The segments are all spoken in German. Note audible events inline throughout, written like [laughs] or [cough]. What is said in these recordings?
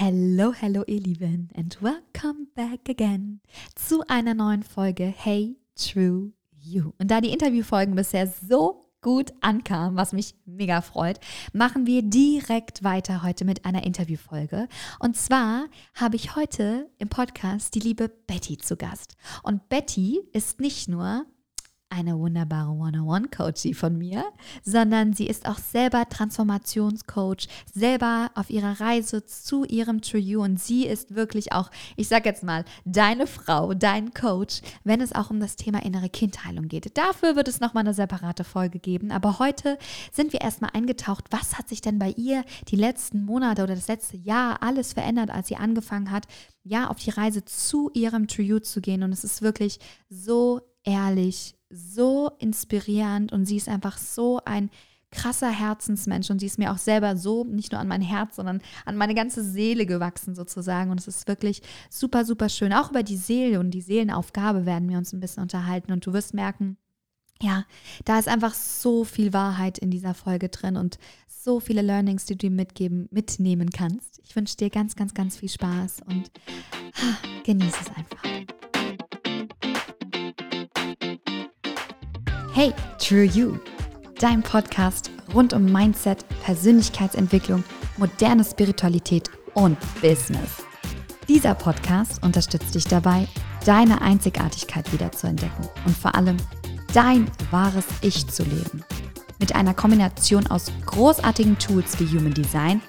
Hello, hello, ihr Lieben, and welcome back again zu einer neuen Folge Hey True You. Und da die Interviewfolgen bisher so gut ankamen, was mich mega freut, machen wir direkt weiter heute mit einer Interviewfolge. Und zwar habe ich heute im Podcast die liebe Betty zu Gast. Und Betty ist nicht nur eine wunderbare One-on-One-Coachie von mir, sondern sie ist auch selber Transformationscoach, selber auf ihrer Reise zu ihrem True You. Und sie ist wirklich auch, ich sag jetzt mal, deine Frau, dein Coach, wenn es auch um das Thema innere Kindheilung geht. Dafür wird es nochmal eine separate Folge geben, aber heute sind wir erstmal eingetaucht, was hat sich denn bei ihr die letzten Monate oder das letzte Jahr alles verändert, als sie angefangen hat, ja, auf die Reise zu ihrem True You zu gehen? Und es ist wirklich so ehrlich, so inspirierend und sie ist einfach so ein krasser Herzensmensch und sie ist mir auch selber so nicht nur an mein Herz, sondern an meine ganze Seele gewachsen sozusagen und es ist wirklich super, super schön. Auch über die Seele und die Seelenaufgabe werden wir uns ein bisschen unterhalten und du wirst merken, ja, da ist einfach so viel Wahrheit in dieser Folge drin und so viele Learnings, die du mitgeben, mitnehmen kannst. Ich wünsche dir ganz, ganz, ganz viel Spaß und ha, genieße es einfach. Hey, True You, dein Podcast rund um Mindset, Persönlichkeitsentwicklung, moderne Spiritualität und Business. Dieser Podcast unterstützt dich dabei, deine Einzigartigkeit wiederzuentdecken und vor allem dein wahres Ich zu leben. Mit einer Kombination aus großartigen Tools wie Human Design,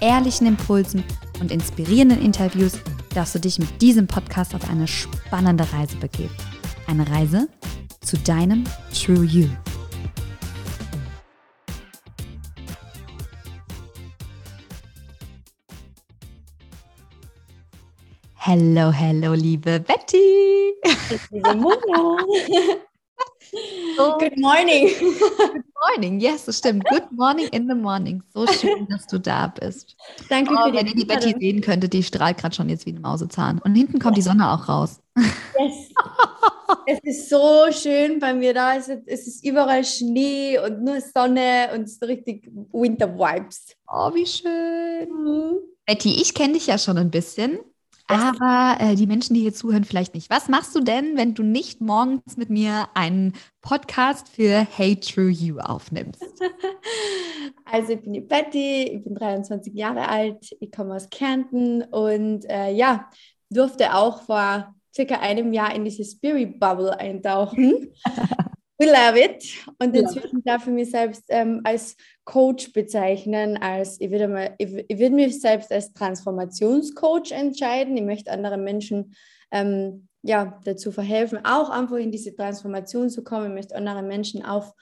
ehrlichen Impulsen und inspirierenden Interviews darfst du dich mit diesem Podcast auf eine spannende Reise begeben. Eine Reise, zu deinem True You. Hello, hello, liebe Betty. Liebe Mona. [laughs] So. Good morning. [laughs] Good morning, yes, das stimmt. Good morning in the morning. So schön, dass du da bist. Danke oh, für die Wenn ihr die Betty sehen könntet, die strahlt gerade schon jetzt wie ein Mausezahn. Und hinten kommt die Sonne auch raus. Yes. [laughs] es ist so schön bei mir da. Es ist, es ist überall Schnee und nur Sonne und so richtig Winter-Vibes. Oh, wie schön. Mhm. Betty, ich kenne dich ja schon ein bisschen. Aber äh, die Menschen, die hier zuhören, vielleicht nicht. Was machst du denn, wenn du nicht morgens mit mir einen Podcast für Hey True You aufnimmst? [laughs] Also ich bin die Betty, ich bin 23 Jahre alt, ich komme aus Kärnten und äh, ja, durfte auch vor circa einem Jahr in diese Spirit Bubble eintauchen. [laughs] We love it. Und inzwischen darf ich mich selbst ähm, als Coach bezeichnen, als ich würde, mal, ich, ich würde mich selbst als Transformationscoach entscheiden. Ich möchte anderen Menschen ähm, ja, dazu verhelfen, auch einfach in diese Transformation zu kommen. Ich möchte andere Menschen auf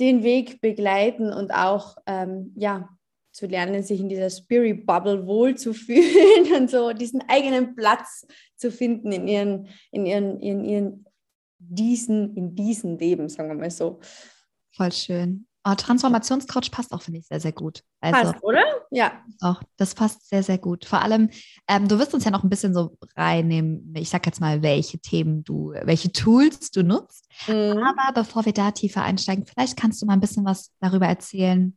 den Weg begleiten und auch ähm, ja, zu lernen, sich in dieser Spirit Bubble wohlzufühlen [laughs] und so diesen eigenen Platz zu finden in ihren, in ihren, in ihren diesen, in diesem Leben, sagen wir mal so. Voll schön. Oh, Transformationscoach passt auch, finde ich, sehr, sehr gut. Also, passt, oder? Ja. Auch, das passt sehr, sehr gut. Vor allem, ähm, du wirst uns ja noch ein bisschen so reinnehmen, ich sag jetzt mal, welche Themen du, welche Tools du nutzt. Mhm. Aber bevor wir da tiefer einsteigen, vielleicht kannst du mal ein bisschen was darüber erzählen,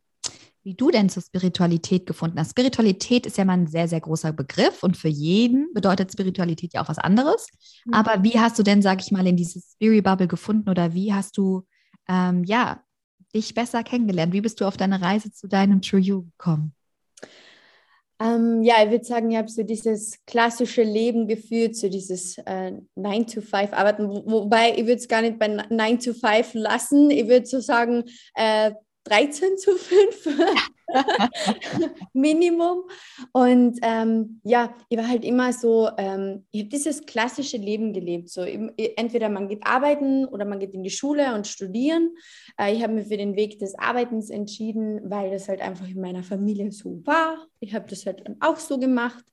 wie du denn zur Spiritualität gefunden hast. Spiritualität ist ja mal ein sehr, sehr großer Begriff und für jeden bedeutet Spiritualität ja auch was anderes. Mhm. Aber wie hast du denn, sag ich mal, in dieses Spirit Bubble gefunden oder wie hast du, ähm, ja, dich besser kennengelernt? Wie bist du auf deine Reise zu deinem True You gekommen? Ähm, ja, ich würde sagen, ich habe so dieses klassische Leben geführt, so dieses äh, 9-to-5-Arbeiten, wo, wobei ich würde es gar nicht bei 9-to-5 lassen. Ich würde so sagen, äh, 13 zu 5 [laughs] Minimum. Und ähm, ja, ich war halt immer so, ähm, ich habe dieses klassische Leben gelebt. So, entweder man geht arbeiten oder man geht in die Schule und studieren. Äh, ich habe mich für den Weg des Arbeitens entschieden, weil das halt einfach in meiner Familie so war. Ich habe das halt auch so gemacht.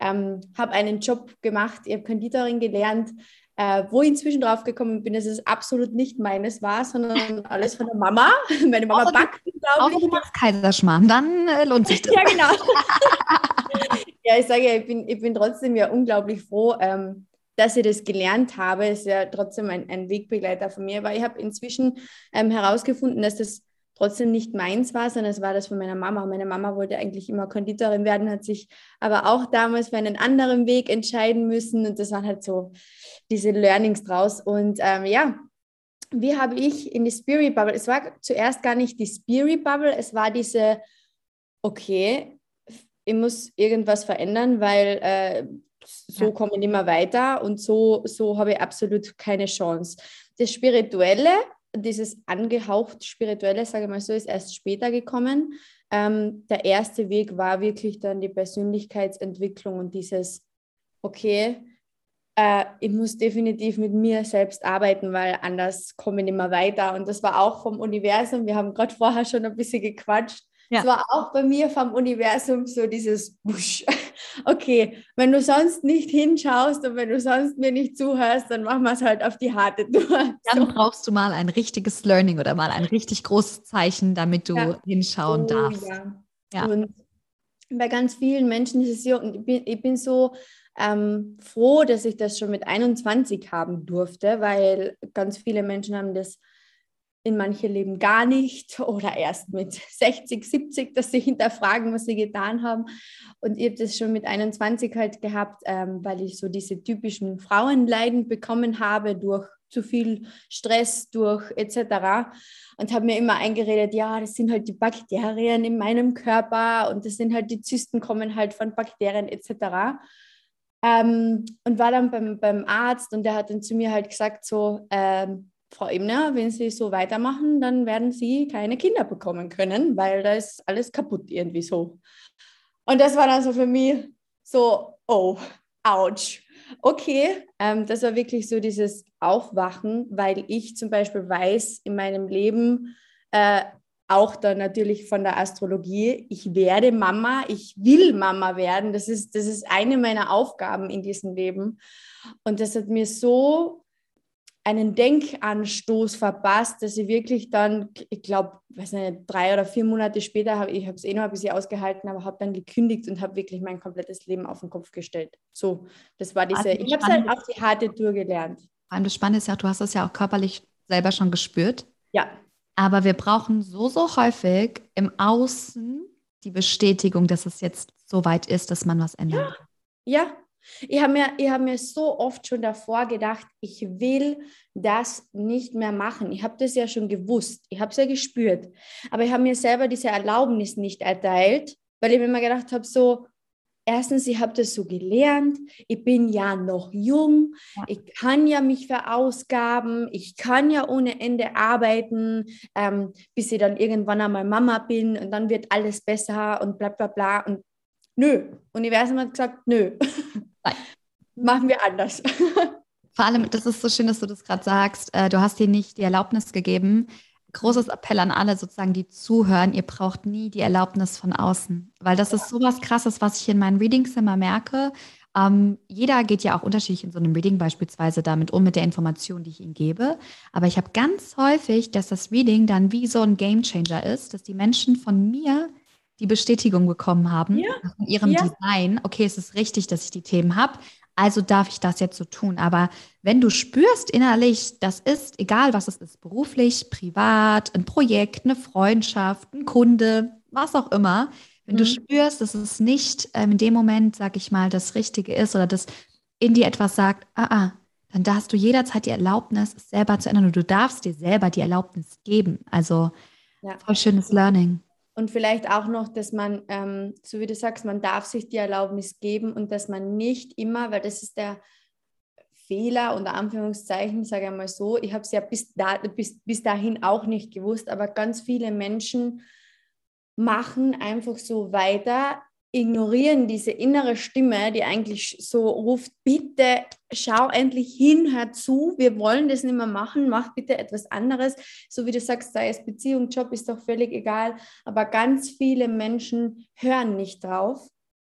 Ähm, habe einen Job gemacht, ich habe Konditorin gelernt, äh, wo ich inzwischen drauf gekommen bin, dass es absolut nicht meines war, sondern [laughs] alles von der Mama. [laughs] Meine Mama außer backt, glaube ich. du machst Kaiserschmarrn, dann äh, lohnt sich [laughs] das. ja, genau. ja, ich sage ja, ich bin, ich bin trotzdem ja unglaublich froh, ähm, dass ich das gelernt habe. Ist ja trotzdem ein, ein Wegbegleiter von mir, weil ich habe inzwischen ähm, herausgefunden, dass das trotzdem nicht meins war, sondern es war das von meiner Mama. Meine Mama wollte eigentlich immer Konditorin werden, hat sich aber auch damals für einen anderen Weg entscheiden müssen. Und das waren halt so diese Learnings draus. Und ähm, ja, wie habe ich in die Spirit Bubble, es war zuerst gar nicht die Spirit Bubble, es war diese, okay, ich muss irgendwas verändern, weil äh, so ja. komme ich nicht mehr weiter und so, so habe ich absolut keine Chance. Das Spirituelle, dieses angehaucht Spirituelle, sage ich mal so, ist erst später gekommen. Ähm, der erste Weg war wirklich dann die Persönlichkeitsentwicklung und dieses, okay, äh, ich muss definitiv mit mir selbst arbeiten, weil anders komme ich nicht mehr weiter. Und das war auch vom Universum. Wir haben gerade vorher schon ein bisschen gequatscht. Es war auch bei mir vom Universum so dieses Busch. [laughs] Okay, wenn du sonst nicht hinschaust und wenn du sonst mir nicht zuhörst, dann machen wir es halt auf die harte Tour. [laughs] Dann so. brauchst du mal ein richtiges Learning oder mal ein richtig großes Zeichen, damit du ja. hinschauen oh, darfst. Ja. ja. Und bei ganz vielen Menschen ist es so, und ich bin, ich bin so ähm, froh, dass ich das schon mit 21 haben durfte, weil ganz viele Menschen haben das in manche Leben gar nicht oder erst mit 60, 70, dass sie hinterfragen, was sie getan haben. Und ich habe das schon mit 21 halt gehabt, ähm, weil ich so diese typischen Frauenleiden bekommen habe durch zu viel Stress, durch etc. Und habe mir immer eingeredet, ja, das sind halt die Bakterien in meinem Körper und das sind halt die Zysten kommen halt von Bakterien etc. Ähm, und war dann beim, beim Arzt und der hat dann zu mir halt gesagt, so, ähm, Frau Ebner, wenn Sie so weitermachen, dann werden Sie keine Kinder bekommen können, weil da ist alles kaputt irgendwie so. Und das war dann so für mich so, oh, ouch. Okay, ähm, das war wirklich so dieses Aufwachen, weil ich zum Beispiel weiß in meinem Leben, äh, auch dann natürlich von der Astrologie. Ich werde Mama, ich will Mama werden. Das ist, das ist eine meiner Aufgaben in diesem Leben. Und das hat mir so einen Denkanstoß verpasst, dass ich wirklich dann, ich glaube, weiß nicht, drei oder vier Monate später, hab, ich habe es eh noch ein bisschen ausgehalten, aber habe dann gekündigt und habe wirklich mein komplettes Leben auf den Kopf gestellt. So, das war diese, also ich habe es halt auf die harte Tour gelernt. Vor allem das Spannende ist ja, du hast das ja auch körperlich selber schon gespürt. Ja. Aber wir brauchen so, so häufig im Außen die Bestätigung, dass es jetzt so weit ist, dass man was ändert. Ja, ja. Ich habe mir, hab mir so oft schon davor gedacht, ich will das nicht mehr machen. Ich habe das ja schon gewusst, ich habe es ja gespürt, aber ich habe mir selber diese Erlaubnis nicht erteilt, weil ich mir immer gedacht habe, so, erstens, ich habe das so gelernt, ich bin ja noch jung, ja. ich kann ja mich verausgaben, ich kann ja ohne Ende arbeiten, ähm, bis ich dann irgendwann einmal Mama bin und dann wird alles besser und bla bla bla. Und nö, Universum hat gesagt, nö, [laughs] machen wir anders. [laughs] Vor allem, das ist so schön, dass du das gerade sagst, äh, du hast dir nicht die Erlaubnis gegeben, großes Appell an alle sozusagen, die zuhören, ihr braucht nie die Erlaubnis von außen, weil das ist sowas Krasses, was ich in meinen Readings immer merke. Ähm, jeder geht ja auch unterschiedlich in so einem Reading beispielsweise damit um, mit der Information, die ich ihnen gebe. Aber ich habe ganz häufig, dass das Reading dann wie so ein Gamechanger ist, dass die Menschen von mir die Bestätigung bekommen haben, ja. von ihrem ja. Design, okay, es ist richtig, dass ich die Themen habe, also darf ich das jetzt so tun. Aber wenn du spürst innerlich, das ist, egal was es ist, beruflich, privat, ein Projekt, eine Freundschaft, ein Kunde, was auch immer, wenn mhm. du spürst, dass es nicht ähm, in dem Moment, sag ich mal, das Richtige ist oder das in dir etwas sagt, ah, ah, dann da hast du jederzeit die Erlaubnis, es selber zu ändern und du darfst dir selber die Erlaubnis geben. Also ja. voll schönes Learning. Und vielleicht auch noch, dass man, ähm, so wie du sagst, man darf sich die Erlaubnis geben und dass man nicht immer, weil das ist der Fehler unter Anführungszeichen, sage ich mal so, ich habe es ja bis, da, bis, bis dahin auch nicht gewusst, aber ganz viele Menschen machen einfach so weiter, ignorieren diese innere Stimme, die eigentlich so ruft, bitte schau endlich hin, hör zu, wir wollen das nicht mehr machen, mach bitte etwas anderes. So wie du sagst, sei es Beziehung, Job, ist doch völlig egal. Aber ganz viele Menschen hören nicht drauf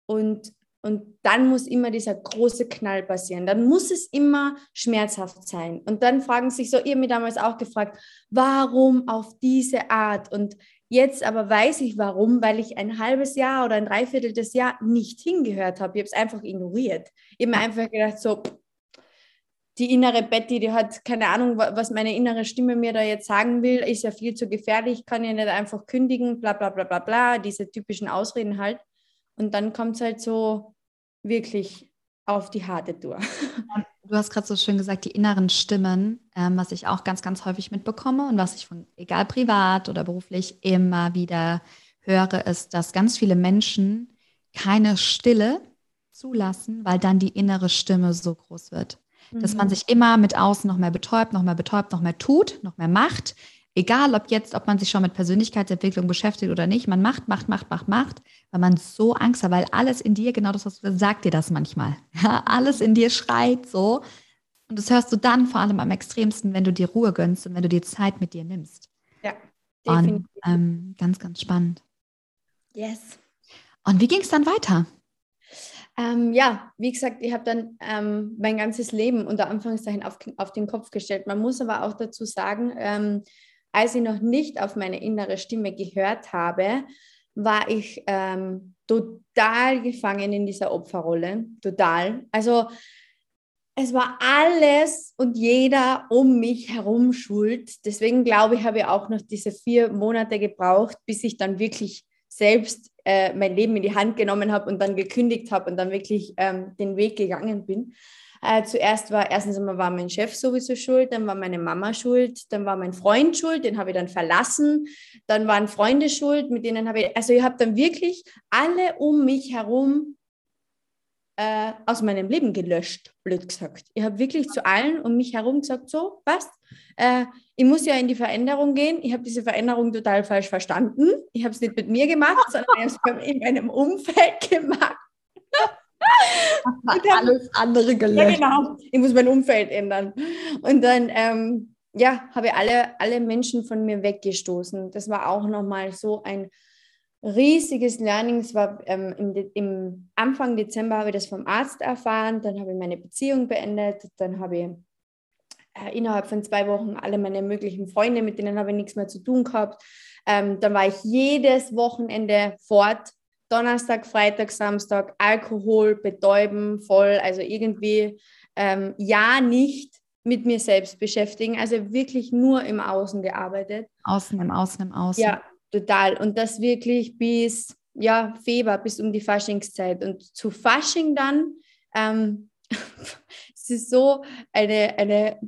und und dann muss immer dieser große Knall passieren. Dann muss es immer schmerzhaft sein. Und dann fragen sich so, ihr mir damals auch gefragt, warum auf diese Art? Und Jetzt aber weiß ich warum, weil ich ein halbes Jahr oder ein Dreiviertel des Jahr nicht hingehört habe. Ich habe es einfach ignoriert. Ich habe mir einfach gedacht, so, die innere Betty, die hat keine Ahnung, was meine innere Stimme mir da jetzt sagen will, ist ja viel zu gefährlich, kann ja nicht einfach kündigen, bla bla bla bla bla, diese typischen Ausreden halt. Und dann kommt es halt so wirklich auf die harte Tour. Du hast gerade so schön gesagt, die inneren Stimmen, ähm, was ich auch ganz, ganz häufig mitbekomme und was ich von, egal privat oder beruflich, immer wieder höre, ist, dass ganz viele Menschen keine Stille zulassen, weil dann die innere Stimme so groß wird. Mhm. Dass man mhm. sich immer mit außen noch mehr betäubt, noch mehr betäubt, noch mehr tut, noch mehr macht. Egal, ob jetzt, ob man sich schon mit Persönlichkeitsentwicklung beschäftigt oder nicht, man macht, macht, macht, macht, macht, weil man so Angst hat, weil alles in dir, genau das, was du sagt dir das manchmal. [laughs] Ja, alles in dir schreit so. Und das hörst du dann vor allem am extremsten, wenn du dir Ruhe gönnst und wenn du dir Zeit mit dir nimmst. Ja, definitiv. Und, ähm, ganz, ganz spannend. Yes. Und wie ging es dann weiter? Ähm, ja, wie gesagt, ich habe dann ähm, mein ganzes Leben unter Anführungszeichen auf, auf den Kopf gestellt. Man muss aber auch dazu sagen, ähm, als ich noch nicht auf meine innere Stimme gehört habe, war ich ähm, total gefangen in dieser Opferrolle. Total. Also es war alles und jeder um mich herum schuld. Deswegen glaube ich, habe ich auch noch diese vier Monate gebraucht, bis ich dann wirklich selbst äh, mein Leben in die Hand genommen habe und dann gekündigt habe und dann wirklich ähm, den Weg gegangen bin. Äh, zuerst war, erstens einmal war mein Chef sowieso schuld, dann war meine Mama schuld, dann war mein Freund schuld, den habe ich dann verlassen, dann waren Freunde schuld, mit denen habe ich, also ich habe dann wirklich alle um mich herum äh, aus meinem Leben gelöscht, blöd gesagt. Ich habe wirklich zu allen um mich herum gesagt, so, passt. Äh, ich muss ja in die Veränderung gehen. Ich habe diese Veränderung total falsch verstanden. Ich habe es nicht mit mir gemacht, sondern ich habe es in meinem Umfeld [laughs] gemacht. Hab alles andere gelöscht. Ja, genau. Ich muss mein Umfeld ändern. Und dann, ähm, ja, habe ich alle, alle Menschen von mir weggestoßen. Das war auch nochmal so ein riesiges Learning. Es war ähm, im, im, Anfang Dezember habe ich das vom Arzt erfahren, dann habe ich meine Beziehung beendet, dann habe ich äh, innerhalb von zwei Wochen alle meine möglichen Freunde, mit denen habe ich nichts mehr zu tun gehabt. Ähm, dann war ich jedes Wochenende fort, Donnerstag, Freitag, Samstag, Alkohol, betäuben, voll, also irgendwie ähm, ja nicht mit mir selbst beschäftigen, also wirklich nur im Außen gearbeitet. Außen, im Außen, im Außen. Ja, total. Und das wirklich bis ja, Februar, bis um die Faschingszeit. Und zu Fasching dann, ähm, [laughs] es ist so eine, eine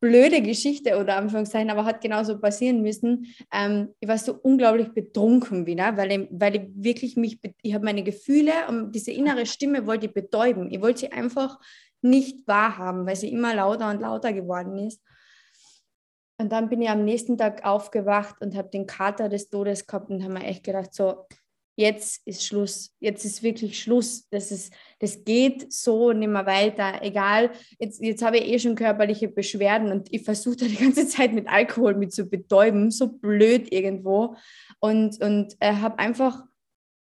blöde Geschichte oder Anführungszeichen, aber hat genauso passieren müssen. Ähm, ich war so unglaublich betrunken wieder, weil ich, weil ich wirklich mich, ich habe meine Gefühle und diese innere Stimme wollte ich betäuben. Ich wollte sie einfach nicht wahrhaben, weil sie immer lauter und lauter geworden ist. Und dann bin ich am nächsten Tag aufgewacht und habe den Kater des Todes gehabt und habe mir echt gedacht, so, jetzt ist Schluss, jetzt ist wirklich Schluss. Das, ist, das geht so nicht mehr weiter. Egal, jetzt, jetzt habe ich eh schon körperliche Beschwerden und ich versuche da die ganze Zeit mit Alkohol mit zu betäuben, so blöd irgendwo. Und, und äh, habe einfach,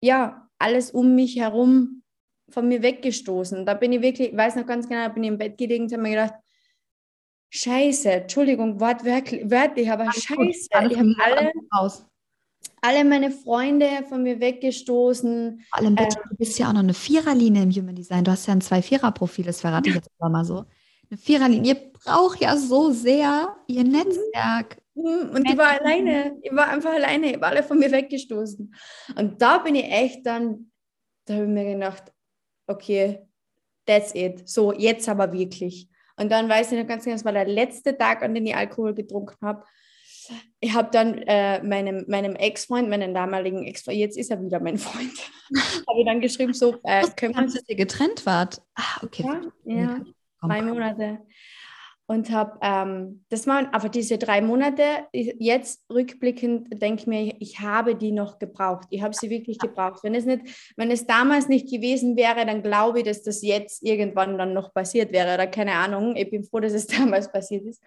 ja, alles um mich herum von mir weggestoßen. Da bin ich wirklich, ich weiß noch ganz genau, bin ich im Bett gelegen und habe mir gedacht, Scheiße, Entschuldigung, wortwörtlich, aber Alles Scheiße. Alles ich habe alle, alle meine Freunde von mir weggestoßen. Vor allem, bitte, ähm, du bist ja auch noch eine Viererlinie im Human Design. Du hast ja ein Zwei-Vierer-Profil, das verrate ich jetzt aber mal so. Eine Viererlinie. Ihr braucht ja so sehr ihr Netzwerk. Mhm, und ich war alleine. Ich war einfach alleine. Ich war alle von mir weggestoßen. Und da bin ich echt dann, da habe ich mir gedacht, okay, that's it. So, jetzt aber wirklich. Und dann weiß ich noch ganz genau, das war der letzte Tag, an dem ich Alkohol getrunken habe. Ich habe dann äh, meinem, meinem Ex-Freund, meinen damaligen Ex-Freund, jetzt ist er wieder mein Freund, [laughs] habe ich dann geschrieben, so, äh, können wir... Dass ihr getrennt wart? Ah, okay. Ja, ja drei Monate und habe, ähm, das waren aber diese drei Monate, jetzt rückblickend denke ich mir, ich habe die noch gebraucht. Ich habe sie wirklich gebraucht. Wenn es, nicht, wenn es damals nicht gewesen wäre, dann glaube ich, dass das jetzt irgendwann dann noch passiert wäre oder keine Ahnung. Ich bin froh, dass es [laughs] damals passiert ist.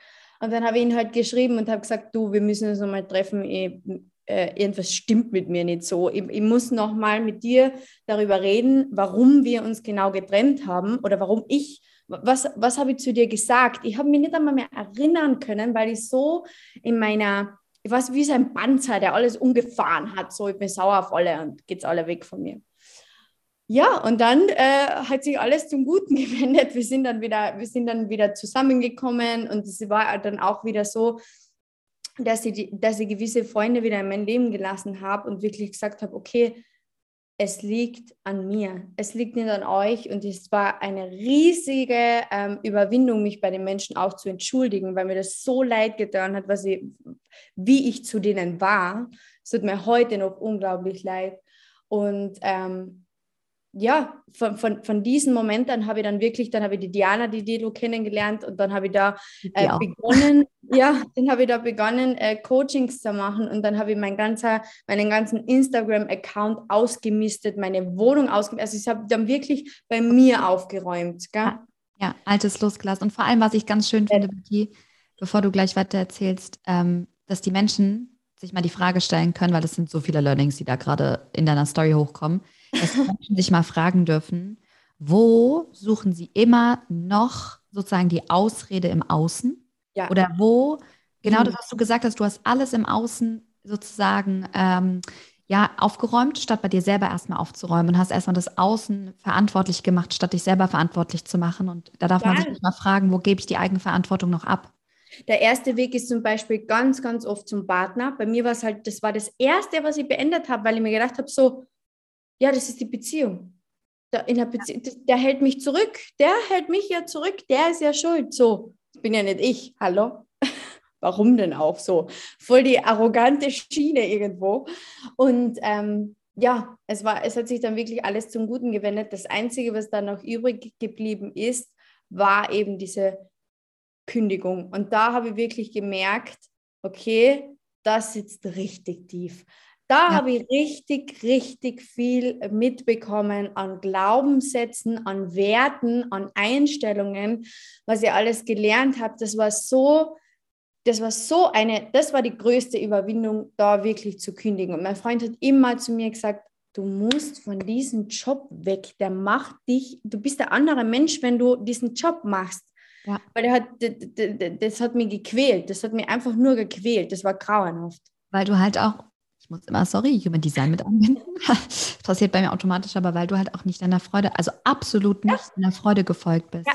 Und dann habe ich ihn halt geschrieben und habe gesagt, du, wir müssen uns nochmal treffen. Ich, äh, irgendwas stimmt mit mir nicht so. Ich, ich muss nochmal mit dir darüber reden, warum wir uns genau getrennt haben oder warum ich was, was habe ich zu dir gesagt? Ich habe mich nicht einmal mehr erinnern können, weil ich so in meiner, ich weiß, wie so ein Panzer, der alles umgefahren hat, so ich bin sauer auf alle und geht's alle weg von mir. Ja, und dann äh, hat sich alles zum Guten [laughs] gewendet. Wir sind dann wieder, wir sind dann wieder zusammengekommen und es war dann auch wieder so, dass ich, dass ich gewisse Freunde wieder in mein Leben gelassen habe und wirklich gesagt habe, okay, es liegt an mir, es liegt nicht an euch und es war eine riesige ähm, Überwindung, mich bei den Menschen auch zu entschuldigen, weil mir das so leid getan hat, was ich, wie ich zu denen war. Es tut mir heute noch unglaublich leid. Und ähm, ja, von, von, von diesen Momenten habe ich dann wirklich, dann habe ich die Diana, die Dido kennengelernt und dann habe ich da äh, begonnen, [laughs] ja, dann habe ich da begonnen, äh, Coachings zu machen und dann habe ich mein ganzer, meinen ganzen Instagram-Account ausgemistet, meine Wohnung ausgemistet. Also ich habe dann wirklich bei mir aufgeräumt. Gell? Ja, ja, altes losgelassen. Und vor allem, was ich ganz schön finde, Becky, bevor du gleich weiter erzählst, ähm, dass die Menschen sich mal die Frage stellen können, weil es sind so viele Learnings, die da gerade in deiner Story hochkommen dass Menschen sich mal fragen dürfen, wo suchen sie immer noch sozusagen die Ausrede im Außen? Ja. Oder wo, genau mhm. das, was du gesagt hast, du hast alles im Außen sozusagen ähm, ja, aufgeräumt, statt bei dir selber erstmal aufzuräumen und hast erstmal das Außen verantwortlich gemacht, statt dich selber verantwortlich zu machen. Und da darf ja. man sich mal fragen, wo gebe ich die Eigenverantwortung noch ab? Der erste Weg ist zum Beispiel ganz, ganz oft zum Partner. Bei mir war es halt, das war das Erste, was ich beendet habe, weil ich mir gedacht habe, so, ja, das ist die Beziehung. Der, in der, Bezie der hält mich zurück. Der hält mich ja zurück. Der ist ja schuld. So, das bin ja nicht ich. Hallo? [laughs] Warum denn auch so? Voll die arrogante Schiene irgendwo. Und ähm, ja, es, war, es hat sich dann wirklich alles zum Guten gewendet. Das Einzige, was dann noch übrig geblieben ist, war eben diese Kündigung. Und da habe ich wirklich gemerkt, okay, das sitzt richtig tief. Da ja. habe ich richtig, richtig viel mitbekommen an Glaubenssätzen, an Werten, an Einstellungen, was ich alles gelernt habe. Das war so, das war so eine, das war die größte Überwindung, da wirklich zu kündigen. Und mein Freund hat immer zu mir gesagt, du musst von diesem Job weg. Der macht dich, du bist der andere Mensch, wenn du diesen Job machst. Ja. Weil hat, das hat mich gequält. Das hat mich einfach nur gequält. Das war grauenhaft. Weil du halt auch ich muss immer, sorry, Human Design mit anwenden. das [laughs] passiert bei mir automatisch, aber weil du halt auch nicht deiner Freude, also absolut nicht ja. deiner Freude gefolgt bist. Ja,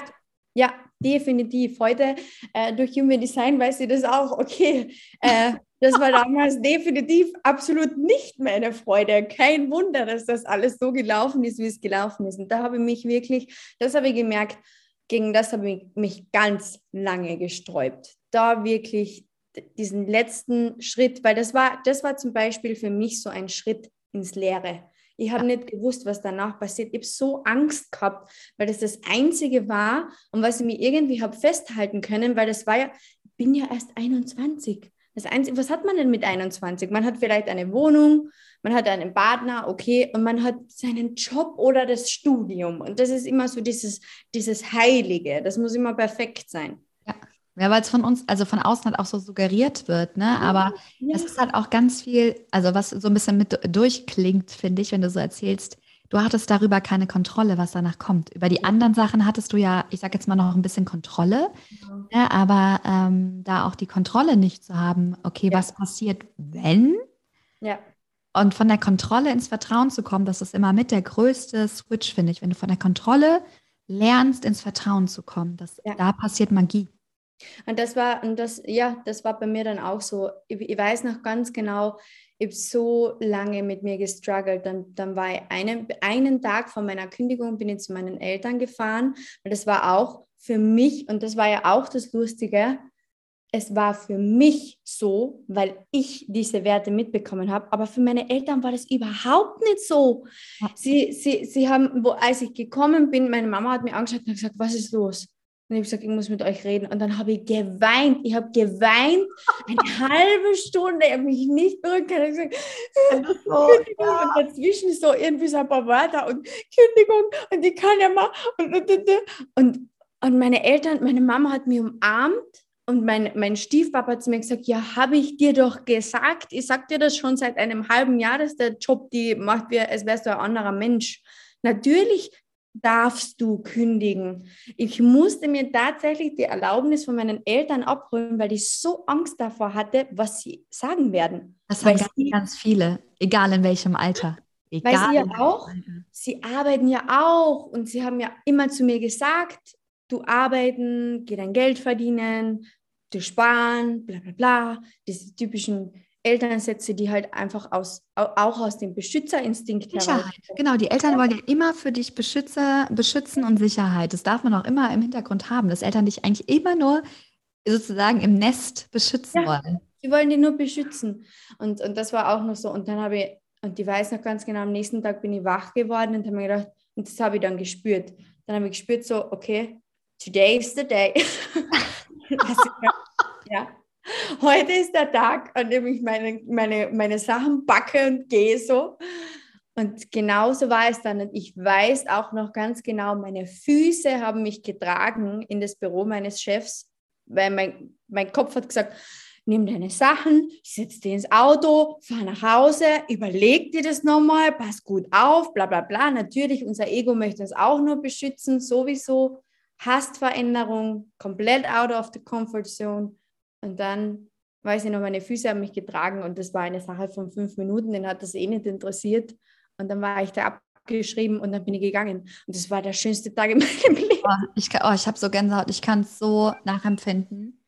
ja definitiv. Heute äh, durch Human Design weiß ich das auch, okay, äh, das war damals [laughs] definitiv absolut nicht meine Freude. Kein Wunder, dass das alles so gelaufen ist, wie es gelaufen ist. Und da habe ich mich wirklich, das habe ich gemerkt, gegen das habe ich mich ganz lange gesträubt. Da wirklich diesen letzten Schritt, weil das war, das war zum Beispiel für mich so ein Schritt ins Leere. Ich habe nicht gewusst, was danach passiert. Ich habe so Angst gehabt, weil das das Einzige war und was ich mir irgendwie habe festhalten können, weil das war ja, ich bin ja erst 21. Das Einzige, was hat man denn mit 21? Man hat vielleicht eine Wohnung, man hat einen Partner, okay, und man hat seinen Job oder das Studium. Und das ist immer so dieses, dieses Heilige. Das muss immer perfekt sein. Ja, weil es von uns, also von außen halt auch so suggeriert wird, ne? Aber ja. es ist halt auch ganz viel, also was so ein bisschen mit durchklingt, finde ich, wenn du so erzählst, du hattest darüber keine Kontrolle, was danach kommt. Über die anderen Sachen hattest du ja, ich sag jetzt mal noch ein bisschen Kontrolle, ja. ne? aber ähm, da auch die Kontrolle nicht zu haben, okay, ja. was passiert, wenn? Ja. Und von der Kontrolle ins Vertrauen zu kommen, das ist immer mit der größte Switch, finde ich. Wenn du von der Kontrolle lernst, ins Vertrauen zu kommen, das, da passiert Magie. Und das war, und das, ja, das war bei mir dann auch so. Ich, ich weiß noch ganz genau, ich habe so lange mit mir gestruggelt. Dann, dann war ich einen, einen Tag vor meiner Kündigung, bin ich zu meinen Eltern gefahren. Und das war auch für mich, und das war ja auch das Lustige, es war für mich so, weil ich diese Werte mitbekommen habe, aber für meine Eltern war das überhaupt nicht so. Sie, sie, sie haben, wo, als ich gekommen bin, meine Mama hat mir angeschaut und gesagt, was ist los? Und ich habe gesagt, ich muss mit euch reden. Und dann habe ich geweint. Ich habe geweint eine [laughs] halbe Stunde. Ich habe mich nicht beruhigt. Gesagt, [laughs] Kündigung. Und dazwischen so irgendwie so ein paar Wörter und Kündigung. Und die kann ja mal. Und, und, und, und meine Eltern, meine Mama hat mich umarmt. Und mein, mein Stiefpapa hat zu mir gesagt, ja, habe ich dir doch gesagt. Ich sag dir das schon seit einem halben Jahr, dass der Job die macht, wie, als wärst du ein anderer Mensch. Natürlich darfst du kündigen. Ich musste mir tatsächlich die Erlaubnis von meinen Eltern abholen, weil ich so Angst davor hatte, was sie sagen werden. Das haben ganz, ganz viele, egal in welchem Alter. Egal. Weil sie ja auch, sie arbeiten ja auch und sie haben ja immer zu mir gesagt, du arbeiten, geh dein Geld verdienen, du sparen, bla bla bla. Diese typischen Elternsätze, die halt einfach aus, auch aus dem Beschützerinstinkt Sicherheit. heraus. Genau, die Eltern wollen ja immer für dich Beschützer, beschützen und Sicherheit. Das darf man auch immer im Hintergrund haben, dass Eltern dich eigentlich immer nur sozusagen im Nest beschützen ja, wollen. Sie wollen dich nur beschützen. Und, und das war auch noch so. Und dann habe ich, und die weiß noch ganz genau, am nächsten Tag bin ich wach geworden und habe mir gedacht, und das habe ich dann gespürt. Dann habe ich gespürt, so, okay, today is the day. [laughs] ja, [laughs] heute ist der Tag, an dem ich meine, meine, meine Sachen backe und gehe so. Und genauso war es dann. Und ich weiß auch noch ganz genau, meine Füße haben mich getragen in das Büro meines Chefs, weil mein, mein Kopf hat gesagt, nimm deine Sachen, setz dich ins Auto, fahr nach Hause, überleg dir das nochmal, pass gut auf, bla bla bla. Natürlich, unser Ego möchte uns auch nur beschützen, sowieso. Hast Veränderung, komplett out of the comfort zone. Und dann, weiß ich noch, meine Füße haben mich getragen und das war eine Sache von fünf Minuten, den hat das eh nicht interessiert. Und dann war ich da abgeschrieben und dann bin ich gegangen. Und das war der schönste Tag in meinem [laughs] Leben. Oh, ich, oh, ich habe so Gänsehaut, ich kann es so nachempfinden.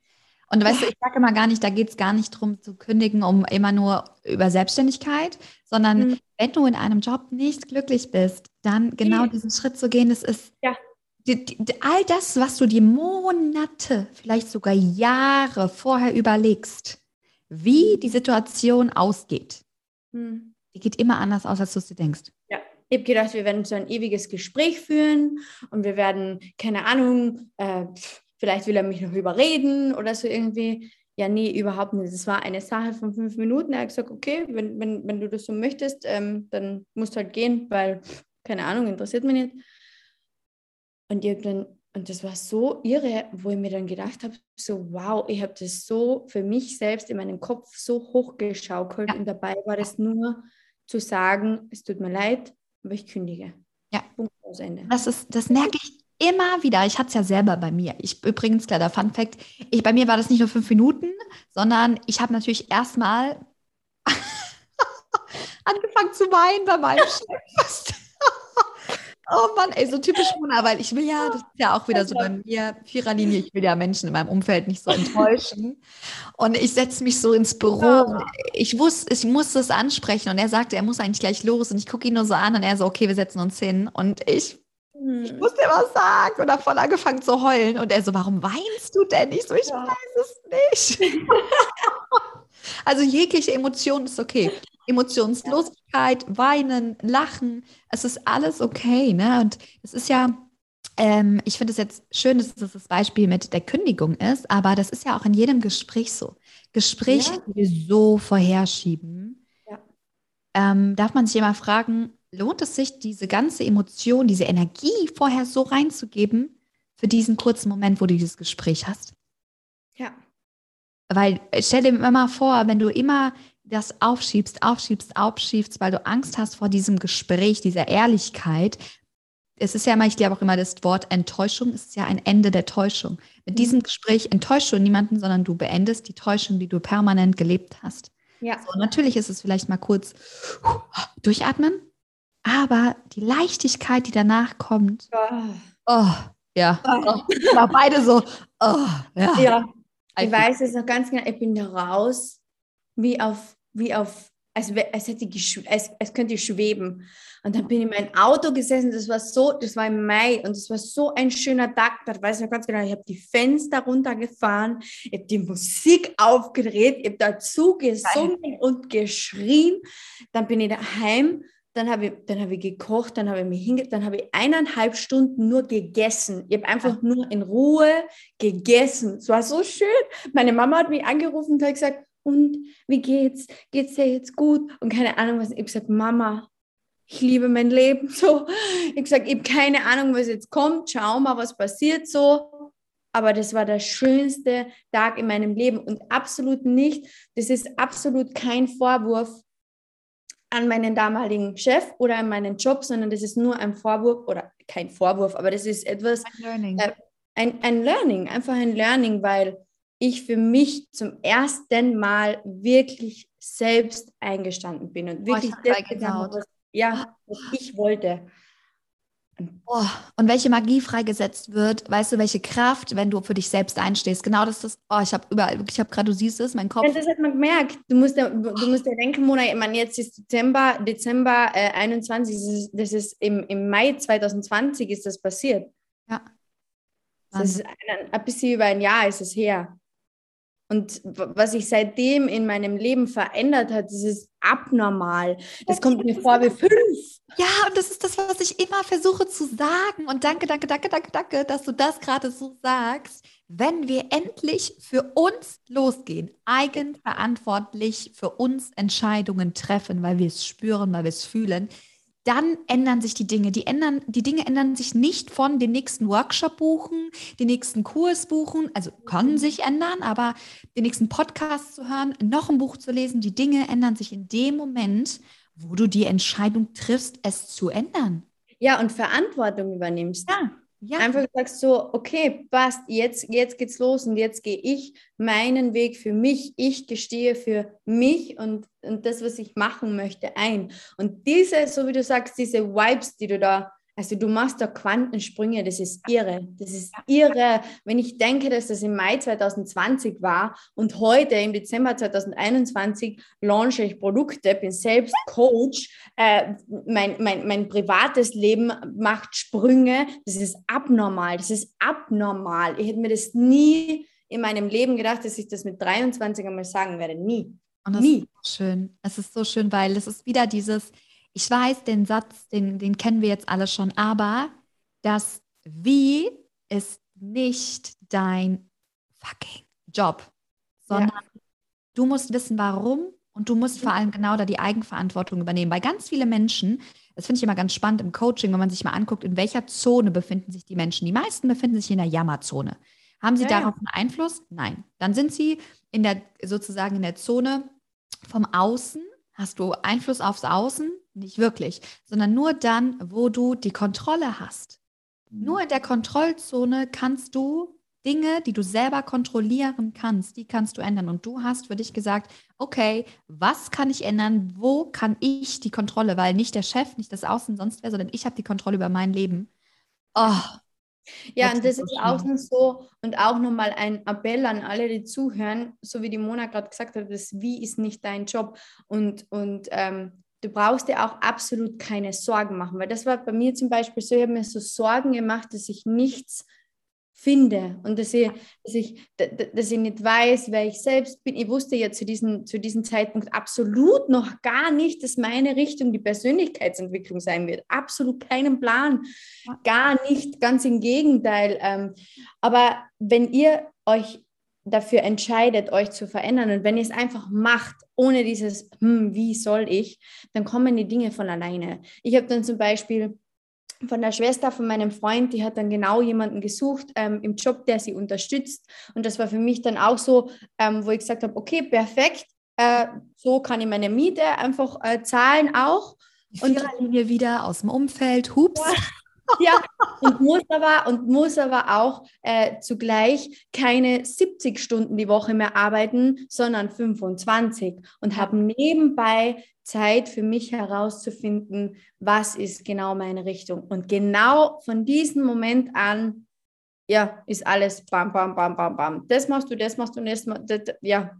Und weißt du, ich sage immer gar nicht, da geht es gar nicht darum zu kündigen, um immer nur über Selbstständigkeit, sondern mhm. wenn du in einem Job nicht glücklich bist, dann genau diesen Schritt zu gehen, das ist ja die, die, all das, was du dir Monate, vielleicht sogar Jahre vorher überlegst, wie die Situation ausgeht, hm. die geht immer anders aus, als du es dir denkst. Ja, ich habe gedacht, wir werden so ein ewiges Gespräch führen und wir werden, keine Ahnung, äh, vielleicht will er mich noch überreden oder so irgendwie. Ja, nee, überhaupt nicht. Es war eine Sache von fünf Minuten. Er hat gesagt, okay, wenn, wenn, wenn du das so möchtest, ähm, dann musst du halt gehen, weil, keine Ahnung, interessiert mich nicht. Und irgendwann, und das war so irre, wo ich mir dann gedacht habe, so wow, ich habe das so für mich selbst in meinem Kopf so hochgeschaukelt ja. und dabei war das nur zu sagen, es tut mir leid, aber ich kündige. Ja. Punkt aus Ende. Das, ist, das merke ich immer wieder. Ich hatte es ja selber bei mir. Ich übrigens, kleiner Fun Fact, ich, bei mir war das nicht nur fünf Minuten, sondern ich habe natürlich erstmal [laughs] angefangen zu weinen bei meinem Chef. [laughs] Oh Mann, ey, so typisch Mona, weil ich will ja, das ist ja auch wieder so bei mir, Viererlinie, ich will ja Menschen in meinem Umfeld nicht so enttäuschen. Und ich setze mich so ins Büro ich wusste, ich muss das ansprechen und er sagte, er muss eigentlich gleich los und ich gucke ihn nur so an und er so, okay, wir setzen uns hin und ich, hm. ich muss dir was sagen und habe voll angefangen zu heulen und er so, warum weinst du denn? Ich so, ich ja. weiß es nicht. [laughs] also jegliche Emotion ist okay. Emotionslosigkeit, Weinen, Lachen, es ist alles okay. Ne? Und es ist ja, ähm, ich finde es jetzt schön, dass das das Beispiel mit der Kündigung ist, aber das ist ja auch in jedem Gespräch so. Gespräche, ja. die wir so vorherschieben, ja. ähm, darf man sich immer fragen, lohnt es sich, diese ganze Emotion, diese Energie vorher so reinzugeben für diesen kurzen Moment, wo du dieses Gespräch hast? Ja. Weil stell dir immer vor, wenn du immer das aufschiebst, aufschiebst, aufschiebst, weil du Angst hast vor diesem Gespräch, dieser Ehrlichkeit. Es ist ja immer, ich glaube auch immer, das Wort Enttäuschung ist ja ein Ende der Täuschung. Mit diesem mhm. Gespräch enttäuschst du niemanden, sondern du beendest die Täuschung, die du permanent gelebt hast. Ja. So, natürlich ist es vielleicht mal kurz durchatmen, aber die Leichtigkeit, die danach kommt, oh, oh ja, oh. Oh, beide so, oh, ja. ja. Ich weiß es noch ganz genau, ich bin raus, wie auf wie auf, als, als, hätte ich, als, als könnte ich schweben. Und dann bin ich in mein Auto gesessen, das war so, das war im Mai und es war so ein schöner Tag, da weiß ich noch ganz genau, ich habe die Fenster runtergefahren, ich habe die Musik aufgedreht, ich habe dazu gesungen Nein. und geschrien. Dann bin ich daheim, dann habe ich, dann habe ich gekocht, dann habe ich mich hinge, dann habe ich eineinhalb Stunden nur gegessen. Ich habe einfach nur in Ruhe gegessen. Es war so schön. Meine Mama hat mich angerufen und hat gesagt, und wie geht's? Geht's dir jetzt gut? Und keine Ahnung was. Ich habe gesagt, Mama, ich liebe mein Leben [laughs] so. Ich habe gesagt, ich habe keine Ahnung, was jetzt kommt. Schau mal, was passiert so. Aber das war der schönste Tag in meinem Leben und absolut nicht, das ist absolut kein Vorwurf an meinen damaligen Chef oder an meinen Job, sondern das ist nur ein Vorwurf oder kein Vorwurf, aber das ist etwas, ein Learning, äh, ein, ein Learning einfach ein Learning, weil ich für mich zum ersten Mal wirklich selbst eingestanden bin und wirklich oh, das getan was ja, was ich wollte. Oh, und welche Magie freigesetzt wird, weißt du, welche Kraft, wenn du für dich selbst einstehst. Genau das ist, oh, ich habe überall, ich habe gerade, du siehst es, mein Kopf. Ja, das hat man gemerkt. Du musst ja, du musst ja denken, Mona, ich meine, jetzt ist Dezember, Dezember äh, 21, das ist, das ist im, im Mai 2020 ist das passiert. Ja. Das ist ein, ein bisschen über ein Jahr ist es her. Und was sich seitdem in meinem Leben verändert hat, das ist abnormal. Das kommt mir vor wie fünf. Ja, und das ist das, was ich immer versuche zu sagen. Und danke, danke, danke, danke, danke, dass du das gerade so sagst. Wenn wir endlich für uns losgehen, eigenverantwortlich für uns Entscheidungen treffen, weil wir es spüren, weil wir es fühlen, dann ändern sich die Dinge. Die, ändern, die Dinge ändern sich nicht von den nächsten Workshop buchen, den nächsten Kurs buchen, also können sich ändern, aber den nächsten Podcast zu hören, noch ein Buch zu lesen, die Dinge ändern sich in dem Moment, wo du die Entscheidung triffst, es zu ändern. Ja, und Verantwortung übernimmst. Ja. Ja. Einfach sagst so, okay, passt, jetzt, jetzt geht's los und jetzt gehe ich meinen Weg für mich. Ich gestehe für mich und, und das, was ich machen möchte, ein. Und diese, so wie du sagst, diese Vibes, die du da also du machst da Quantensprünge, das ist irre. Das ist irre, wenn ich denke, dass das im Mai 2020 war und heute im Dezember 2021 launche ich Produkte, bin selbst Coach, äh, mein, mein, mein privates Leben macht Sprünge. Das ist abnormal, das ist abnormal. Ich hätte mir das nie in meinem Leben gedacht, dass ich das mit 23 einmal sagen werde. Nie. Und das nie. ist so schön. Es ist so schön, weil es ist wieder dieses ich weiß, den Satz, den, den kennen wir jetzt alle schon, aber das Wie ist nicht dein fucking Job, sondern ja. du musst wissen, warum und du musst vor allem genau da die Eigenverantwortung übernehmen. Weil ganz viele Menschen, das finde ich immer ganz spannend im Coaching, wenn man sich mal anguckt, in welcher Zone befinden sich die Menschen. Die meisten befinden sich in der Jammerzone. Haben sie ja, darauf einen Einfluss? Nein. Dann sind sie in der sozusagen in der Zone vom Außen. Hast du Einfluss aufs Außen? Nicht wirklich, sondern nur dann, wo du die Kontrolle hast. Mhm. Nur in der Kontrollzone kannst du Dinge, die du selber kontrollieren kannst, die kannst du ändern. Und du hast für dich gesagt, okay, was kann ich ändern? Wo kann ich die Kontrolle? Weil nicht der Chef, nicht das Außen, sonst wer, sondern ich habe die Kontrolle über mein Leben. Oh, ja, und das ist auch noch so und auch nochmal ein Appell an alle, die zuhören, so wie die Mona gerade gesagt hat, das Wie ist nicht dein Job. Und, und ähm, du brauchst dir auch absolut keine Sorgen machen, weil das war bei mir zum Beispiel so, ich habe mir so Sorgen gemacht, dass ich nichts finde und dass ich, dass, ich, dass ich nicht weiß, wer ich selbst bin. Ich wusste ja zu diesem, zu diesem Zeitpunkt absolut noch gar nicht, dass meine Richtung die Persönlichkeitsentwicklung sein wird. Absolut keinen Plan, gar nicht, ganz im Gegenteil. Ähm, aber wenn ihr euch dafür entscheidet, euch zu verändern und wenn ihr es einfach macht, ohne dieses, hm, wie soll ich, dann kommen die Dinge von alleine. Ich habe dann zum Beispiel von der Schwester von meinem Freund, die hat dann genau jemanden gesucht ähm, im Job, der sie unterstützt. Und das war für mich dann auch so, ähm, wo ich gesagt habe, okay, perfekt, äh, so kann ich meine Miete einfach äh, zahlen auch. Die und Linie wieder aus dem Umfeld, hups. ja, [laughs] und muss aber, und muss aber auch äh, zugleich keine 70 Stunden die Woche mehr arbeiten, sondern 25 und habe nebenbei Zeit für mich herauszufinden, was ist genau meine Richtung. Und genau von diesem Moment an, ja, ist alles bam, bam, bam, bam, bam. Das machst du, das machst du, das, das ja.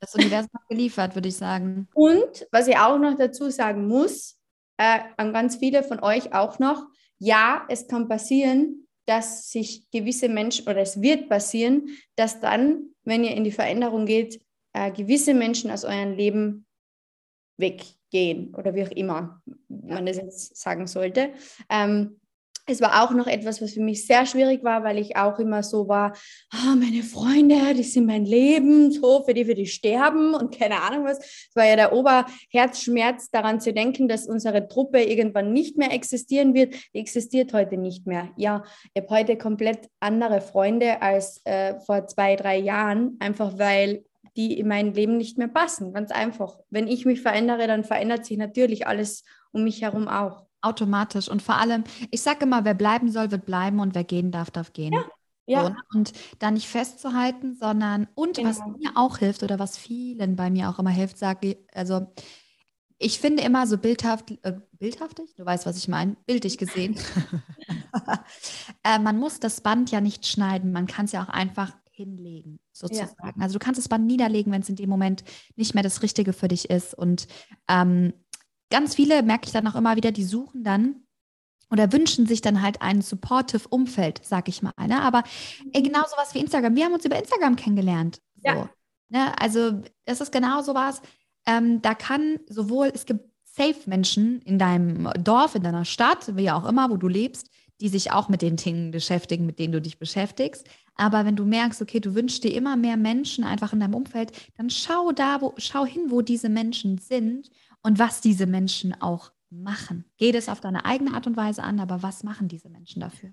Das Universum hat geliefert, würde ich sagen. Und was ich auch noch dazu sagen muss, äh, an ganz viele von euch auch noch, ja, es kann passieren, dass sich gewisse Menschen, oder es wird passieren, dass dann, wenn ihr in die Veränderung geht, äh, gewisse Menschen aus eurem Leben weggehen oder wie auch immer man das jetzt sagen sollte. Ähm, es war auch noch etwas, was für mich sehr schwierig war, weil ich auch immer so war, oh, meine Freunde, die sind mein Leben, so für die, für die sterben [laughs] und keine Ahnung was. Es war ja der Oberherzschmerz daran zu denken, dass unsere Truppe irgendwann nicht mehr existieren wird. Die existiert heute nicht mehr. Ja, ich habe heute komplett andere Freunde als äh, vor zwei, drei Jahren, einfach weil die in mein Leben nicht mehr passen. Ganz einfach. Wenn ich mich verändere, dann verändert sich natürlich alles um mich herum auch. Automatisch. Und vor allem, ich sage immer, wer bleiben soll, wird bleiben und wer gehen darf, darf gehen. Ja. Ja. So, ne? und da nicht festzuhalten, sondern, und genau. was mir auch hilft oder was vielen bei mir auch immer hilft, sage ich, also ich finde immer so bildhaft, äh, bildhaftig, du weißt, was ich meine, bildlich gesehen. [laughs] äh, man muss das Band ja nicht schneiden, man kann es ja auch einfach hinlegen, sozusagen. Ja. Also du kannst das Band niederlegen, wenn es in dem Moment nicht mehr das Richtige für dich ist. Und ähm, ganz viele, merke ich dann auch immer wieder, die suchen dann oder wünschen sich dann halt ein supportive Umfeld, sag ich mal. Ne? Aber ey, genau sowas wie Instagram. Wir haben uns über Instagram kennengelernt. So, ja. ne? Also das ist genau sowas. Ähm, da kann sowohl, es gibt Safe-Menschen in deinem Dorf, in deiner Stadt, wie auch immer, wo du lebst, die sich auch mit den Dingen beschäftigen, mit denen du dich beschäftigst. Aber wenn du merkst, okay, du wünschst dir immer mehr Menschen einfach in deinem Umfeld, dann schau da, wo, schau hin, wo diese Menschen sind und was diese Menschen auch machen. Geh das auf deine eigene Art und Weise an, aber was machen diese Menschen dafür?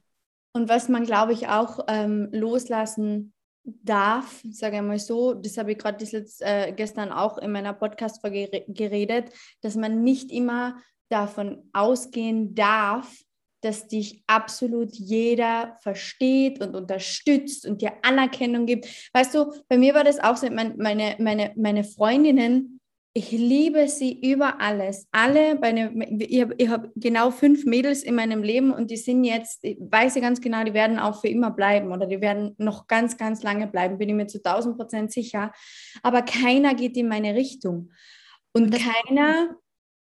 Und was man, glaube ich, auch ähm, loslassen darf, sage ich mal so, das habe ich gerade äh, gestern auch in meiner Podcast-Folge geredet, dass man nicht immer davon ausgehen darf, dass dich absolut jeder versteht und unterstützt und dir Anerkennung gibt. Weißt du, bei mir war das auch so, meine, meine, meine Freundinnen ich liebe sie über alles. Alle, meine, ich habe hab genau fünf Mädels in meinem Leben und die sind jetzt, ich weiß ich ganz genau, die werden auch für immer bleiben oder die werden noch ganz, ganz lange bleiben, bin ich mir zu 1000 Prozent sicher. Aber keiner geht in meine Richtung. Und keiner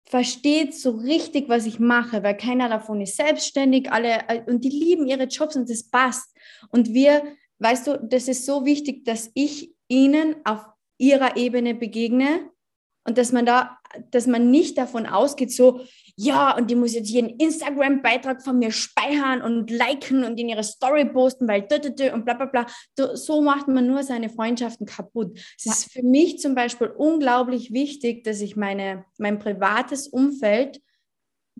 versteht so richtig, was ich mache, weil keiner davon ist selbstständig, alle, und die lieben ihre Jobs und das passt. Und wir, weißt du, das ist so wichtig, dass ich ihnen auf ihrer Ebene begegne und dass man da, dass man nicht davon ausgeht, so, ja, und die muss jetzt jeden Instagram-Beitrag von mir speichern und liken und in ihre Story posten, weil dö, dö, dö und bla bla bla. So macht man nur seine Freundschaften kaputt. Es ist für mich zum Beispiel unglaublich wichtig, dass ich meine, mein privates Umfeld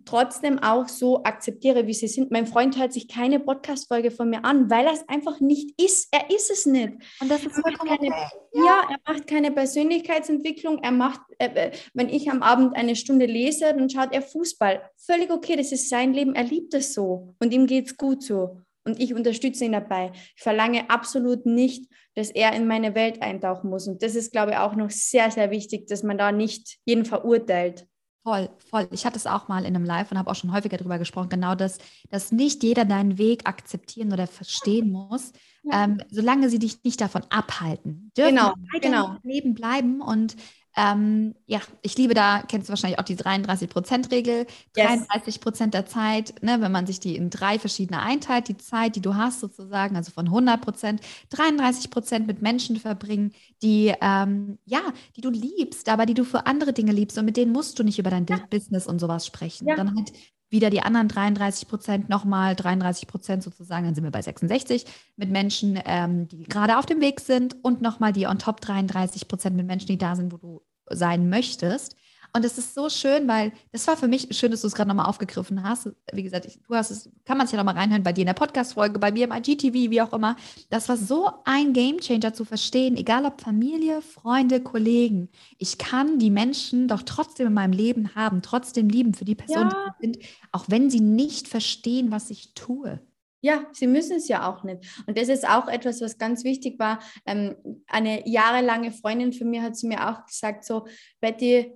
trotzdem auch so akzeptiere, wie sie sind. Mein Freund hört sich keine Podcast-Folge von mir an, weil er es einfach nicht ist. Er ist es nicht. Und das ist vollkommen keine, okay. ja. ja. er macht keine Persönlichkeitsentwicklung. Er macht, äh, äh, wenn ich am Abend eine Stunde lese, dann schaut er Fußball. Völlig okay, das ist sein Leben. Er liebt es so und ihm geht es gut so. Und ich unterstütze ihn dabei. Ich verlange absolut nicht, dass er in meine Welt eintauchen muss. Und das ist, glaube ich, auch noch sehr, sehr wichtig, dass man da nicht jeden verurteilt. Voll, voll. Ich hatte es auch mal in einem Live und habe auch schon häufiger darüber gesprochen, genau das, dass nicht jeder deinen Weg akzeptieren oder verstehen muss, ja. ähm, solange sie dich nicht davon abhalten. Dürfen genau, genau. Leben bleiben und ähm, ja, ich liebe da, kennst du wahrscheinlich auch die 33-Prozent-Regel. 33 Prozent der Zeit, ne, wenn man sich die in drei verschiedene einteilt, die Zeit, die du hast sozusagen, also von 100 Prozent, 33 Prozent mit Menschen verbringen, die, ähm, ja, die du liebst, aber die du für andere Dinge liebst und mit denen musst du nicht über dein ja. Business und sowas sprechen. Ja. Dann halt wieder die anderen 33 Prozent nochmal 33 Prozent sozusagen, dann sind wir bei 66 mit Menschen, ähm, die gerade auf dem Weg sind und nochmal die on top 33 Prozent mit Menschen, die da sind, wo du sein möchtest. Und es ist so schön, weil das war für mich schön, dass du es gerade nochmal aufgegriffen hast. Wie gesagt, ich, du hast es, kann man sich ja nochmal reinhören bei dir in der Podcast-Folge, bei mir im IGTV, wie auch immer. Das war so ein Gamechanger zu verstehen, egal ob Familie, Freunde, Kollegen. Ich kann die Menschen doch trotzdem in meinem Leben haben, trotzdem lieben für die Person, ja. die sie sind, auch wenn sie nicht verstehen, was ich tue. Ja, sie müssen es ja auch nicht. Und das ist auch etwas, was ganz wichtig war. Ähm, eine jahrelange Freundin von mir hat zu mir auch gesagt, so, Betty,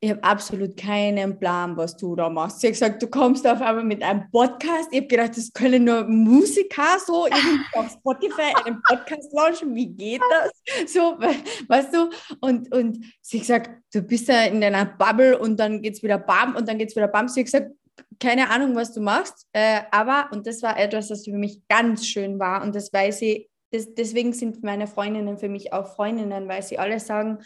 ich habe absolut keinen Plan, was du da machst. Sie hat gesagt, du kommst auf einmal mit einem Podcast. Ich habe gedacht, das können nur Musiker so auf Spotify einen Podcast launchen. Wie geht das? So, weißt du? Und, und sie hat gesagt, du bist ja in deiner Bubble und dann geht es wieder bam und dann geht es wieder bam. Sie hat gesagt, keine Ahnung, was du machst, äh, aber, und das war etwas, das für mich ganz schön war und das weiß ich, das, deswegen sind meine Freundinnen für mich auch Freundinnen, weil sie alle sagen,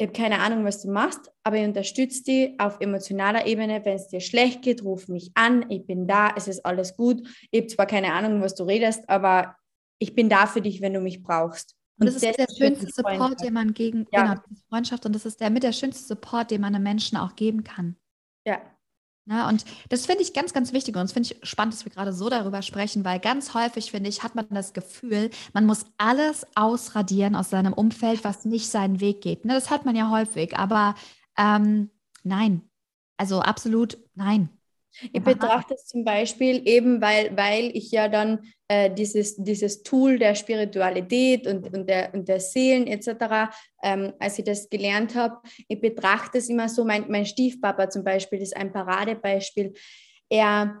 ich habe keine Ahnung, was du machst, aber ich unterstütze dich auf emotionaler Ebene. Wenn es dir schlecht geht, ruf mich an. Ich bin da, es ist alles gut. Ich habe zwar keine Ahnung, was du redest, aber ich bin da für dich, wenn du mich brauchst. Und, das, das ist der schönste Support, den man gegen ja. genau, Freundschaft und das ist der mit der schönste Support, den man einem Menschen auch geben kann. Ja, ja, und das finde ich ganz, ganz wichtig und das finde ich spannend, dass wir gerade so darüber sprechen, weil ganz häufig, finde ich, hat man das Gefühl, man muss alles ausradieren aus seinem Umfeld, was nicht seinen Weg geht. Ne, das hat man ja häufig, aber ähm, nein, also absolut nein. Ich betrachte es zum Beispiel eben, weil, weil ich ja dann äh, dieses, dieses Tool der Spiritualität und, und, der, und der Seelen etc., ähm, als ich das gelernt habe, ich betrachte es immer so, mein, mein Stiefpapa zum Beispiel ist ein Paradebeispiel. Er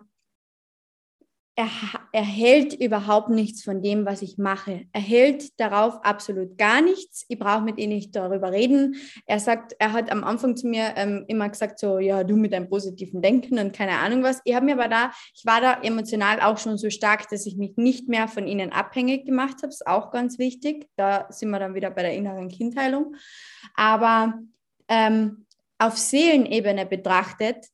er, hält überhaupt nichts von dem, was ich mache. Er hält darauf absolut gar nichts. Ich brauche mit ihm nicht darüber reden. Er sagt, er hat am Anfang zu mir ähm, immer gesagt, so, ja, du mit deinem positiven Denken und keine Ahnung was. Ich habe mir aber da, ich war da emotional auch schon so stark, dass ich mich nicht mehr von ihnen abhängig gemacht habe. Ist auch ganz wichtig. Da sind wir dann wieder bei der inneren Kindheilung. Aber ähm, auf Seelenebene betrachtet,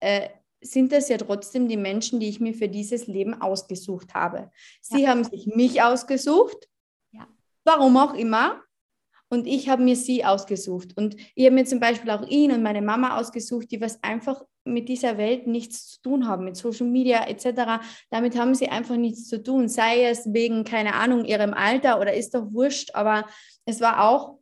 äh, sind das ja trotzdem die Menschen, die ich mir für dieses Leben ausgesucht habe. Sie ja. haben sich mich ausgesucht, ja. warum auch immer, und ich habe mir sie ausgesucht. Und ich habe mir zum Beispiel auch ihn und meine Mama ausgesucht, die was einfach mit dieser Welt nichts zu tun haben, mit Social Media etc. Damit haben sie einfach nichts zu tun, sei es wegen, keine Ahnung, ihrem Alter oder ist doch wurscht, aber es war auch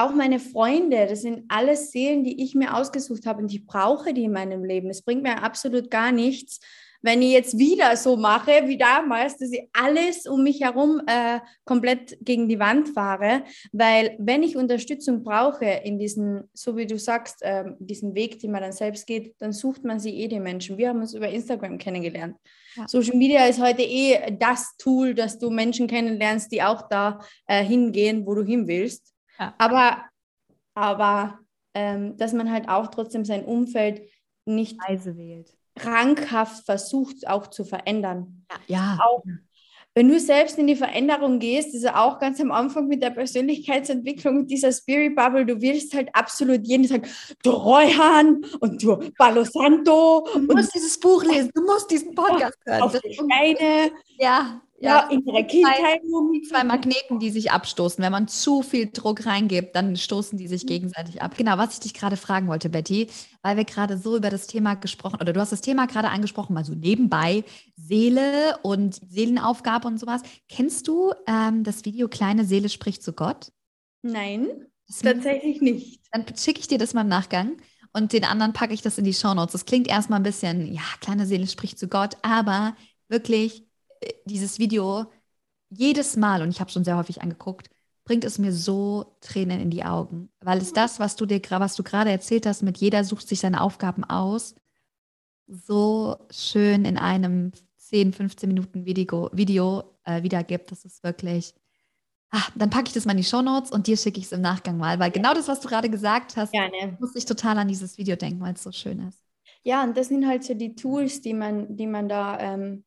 auch meine Freunde, das sind alles Seelen, die ich mir ausgesucht habe und ich brauche die in meinem Leben. Es bringt mir absolut gar nichts, wenn ich jetzt wieder so mache wie damals, dass ich alles um mich herum äh, komplett gegen die Wand fahre, weil wenn ich Unterstützung brauche in diesen, so wie du sagst, äh, diesen Weg, den man dann selbst geht, dann sucht man sie eh die Menschen. Wir haben uns über Instagram kennengelernt. Ja. Social Media ist heute eh das Tool, dass du Menschen kennenlernst, die auch da äh, hingehen, wo du hin willst. Aber, aber ähm, dass man halt auch trotzdem sein Umfeld nicht Weise wählt. krankhaft versucht auch zu verändern. Ja. Auch, wenn du selbst in die Veränderung gehst, ist ja auch ganz am Anfang mit der Persönlichkeitsentwicklung dieser Spirit Bubble, du wirst halt absolut jeden Tag, du Reuhan und du Palo Santo. Du musst dieses Buch lesen, du musst diesen Podcast hören. Auf die Steine. Ja, ja, in der Kindheit. Die zwei Magneten, die sich abstoßen. Wenn man zu viel Druck reingibt, dann stoßen die sich mhm. gegenseitig ab. Genau, was ich dich gerade fragen wollte, Betty, weil wir gerade so über das Thema gesprochen, oder du hast das Thema gerade angesprochen, mal so nebenbei, Seele und Seelenaufgabe und sowas. Kennst du ähm, das Video Kleine Seele spricht zu Gott? Nein, tatsächlich nicht. Dann schicke ich dir das mal im Nachgang und den anderen packe ich das in die Shownotes. Das klingt erstmal ein bisschen, ja, kleine Seele spricht zu Gott, aber wirklich dieses Video jedes Mal, und ich habe schon sehr häufig angeguckt, bringt es mir so Tränen in die Augen. Weil es das, was du dir, was du gerade erzählt hast, mit jeder sucht sich seine Aufgaben aus, so schön in einem 10, 15 Minuten Video, Video äh, wiedergibt. Das ist wirklich. Ach, dann packe ich das mal in die Show Notes und dir schicke ich es im Nachgang mal, weil genau das, was du gerade gesagt hast, Gerne. muss ich total an dieses Video denken, weil es so schön ist. Ja, und das sind halt so die Tools, die man, die man da ähm,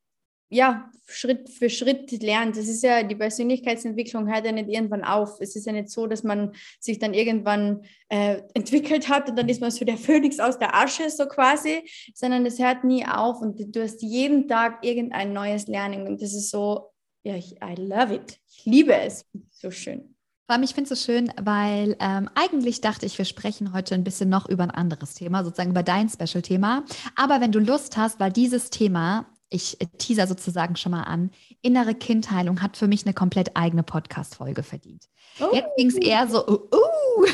ja, Schritt für Schritt lernt. Das ist ja, die Persönlichkeitsentwicklung hört ja nicht irgendwann auf. Es ist ja nicht so, dass man sich dann irgendwann äh, entwickelt hat und dann ist man so der [laughs] Phönix aus der Asche, so quasi, sondern es hört nie auf und du hast jeden Tag irgendein neues Lernen und das ist so, ja, ich, I love it. Ich liebe es. So schön. Ich finde es so schön, weil ähm, eigentlich dachte ich, wir sprechen heute ein bisschen noch über ein anderes Thema, sozusagen über dein Special-Thema. Aber wenn du Lust hast, weil dieses Thema ich teaser sozusagen schon mal an, innere Kindheilung hat für mich eine komplett eigene Podcast-Folge verdient. Oh. Jetzt ging es eher so, uh, uh.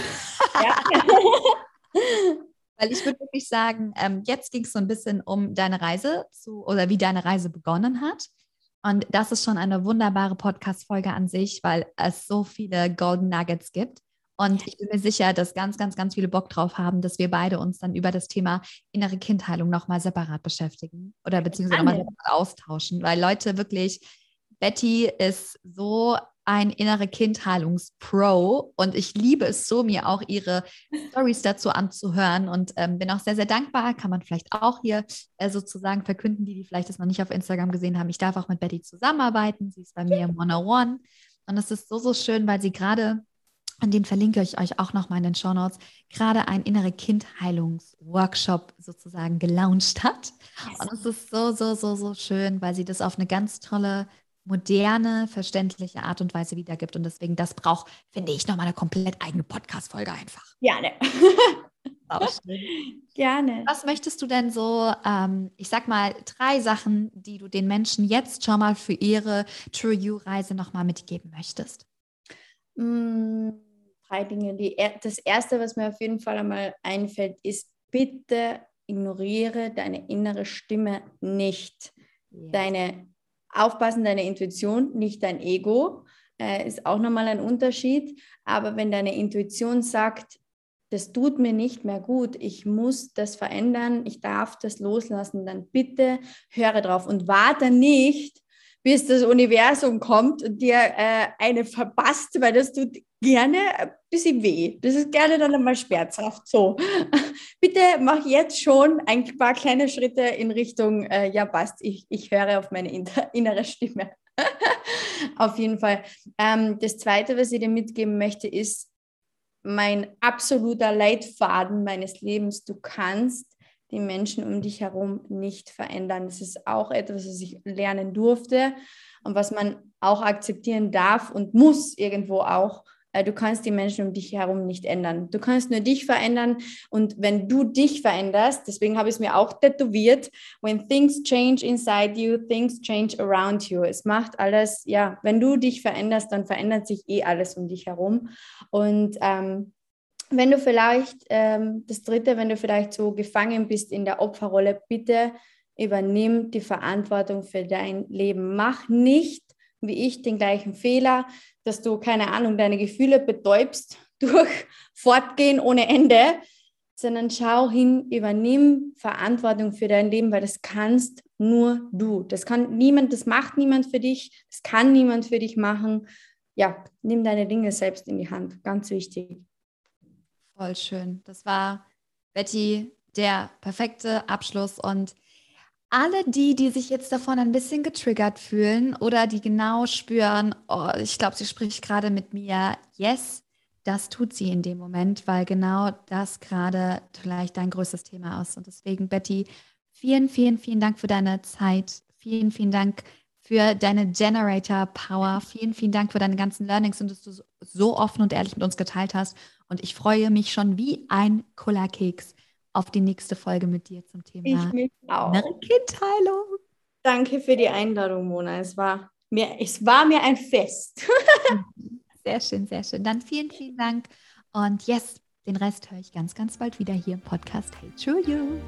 Ja. [laughs] Weil ich würde wirklich sagen, ähm, jetzt ging es so ein bisschen um deine Reise zu oder wie deine Reise begonnen hat. Und das ist schon eine wunderbare Podcast-Folge an sich, weil es so viele Golden Nuggets gibt. Und ich bin mir sicher, dass ganz, ganz, ganz viele Bock drauf haben, dass wir beide uns dann über das Thema innere Kindheilung nochmal separat beschäftigen oder beziehungsweise nochmal austauschen, weil Leute wirklich, Betty ist so ein innere Kindheilungspro und ich liebe es so, mir auch ihre Stories dazu anzuhören und ähm, bin auch sehr, sehr dankbar. Kann man vielleicht auch hier äh, sozusagen verkünden, die, die vielleicht das noch nicht auf Instagram gesehen haben. Ich darf auch mit Betty zusammenarbeiten. Sie ist bei mir im 101 und es ist so, so schön, weil sie gerade und den verlinke ich euch auch nochmal in den Show Notes, gerade ein innere Kindheilungsworkshop sozusagen gelauncht hat. Yes. Und es ist so, so, so, so schön, weil sie das auf eine ganz tolle, moderne, verständliche Art und Weise wiedergibt. Und deswegen, das braucht, finde ich, nochmal eine komplett eigene Podcast-Folge einfach. Gerne. [laughs] Gerne. Was möchtest du denn so, ähm, ich sag mal, drei Sachen, die du den Menschen jetzt schon mal für ihre True You-Reise nochmal mitgeben möchtest? Mmh drei Dinge. Die, das erste, was mir auf jeden Fall einmal einfällt, ist bitte ignoriere deine innere Stimme nicht. Yes. Deine Aufpassen, deine Intuition, nicht dein Ego, äh, ist auch nochmal ein Unterschied. Aber wenn deine Intuition sagt, das tut mir nicht mehr gut, ich muss das verändern, ich darf das loslassen, dann bitte höre drauf und warte nicht, bis das Universum kommt und dir äh, eine verpasst, weil das tut gerne ein bisschen weh. Das ist gerne dann einmal schmerzhaft. So, [laughs] bitte mach jetzt schon ein paar kleine Schritte in Richtung, äh, ja passt, ich, ich höre auf meine [laughs] innere Stimme. [laughs] auf jeden Fall. Ähm, das Zweite, was ich dir mitgeben möchte, ist mein absoluter Leitfaden meines Lebens. Du kannst die Menschen um dich herum nicht verändern. Das ist auch etwas, was ich lernen durfte und was man auch akzeptieren darf und muss irgendwo auch. Äh, du kannst die Menschen um dich herum nicht ändern. Du kannst nur dich verändern. Und wenn du dich veränderst, deswegen habe ich es mir auch tätowiert, when things change inside you, things change around you. Es macht alles, ja, wenn du dich veränderst, dann verändert sich eh alles um dich herum. Und ähm, wenn du vielleicht, ähm, das dritte, wenn du vielleicht so gefangen bist in der Opferrolle, bitte übernimm die Verantwortung für dein Leben. Mach nicht, wie ich, den gleichen Fehler, dass du, keine Ahnung, deine Gefühle betäubst [laughs] durch Fortgehen ohne Ende, sondern schau hin, übernimm Verantwortung für dein Leben, weil das kannst nur du. Das kann niemand, das macht niemand für dich, das kann niemand für dich machen. Ja, nimm deine Dinge selbst in die Hand, ganz wichtig. Voll schön. Das war, Betty, der perfekte Abschluss. Und alle die, die sich jetzt davon ein bisschen getriggert fühlen oder die genau spüren, oh, ich glaube, sie spricht gerade mit mir, yes, das tut sie in dem Moment, weil genau das gerade vielleicht dein größtes Thema ist. Und deswegen, Betty, vielen, vielen, vielen Dank für deine Zeit. Vielen, vielen Dank für deine Generator Power. Vielen, vielen Dank für deine ganzen Learnings und dass du so offen und ehrlich mit uns geteilt hast. Und ich freue mich schon wie ein Cola-Keks auf die nächste Folge mit dir zum Thema ich mich auch. Kindheilung. Danke für die Einladung, Mona. Es war mir, es war mir ein Fest. [laughs] sehr schön, sehr schön. Dann vielen, vielen Dank. Und yes, den Rest höre ich ganz, ganz bald wieder hier im Podcast Hey True You.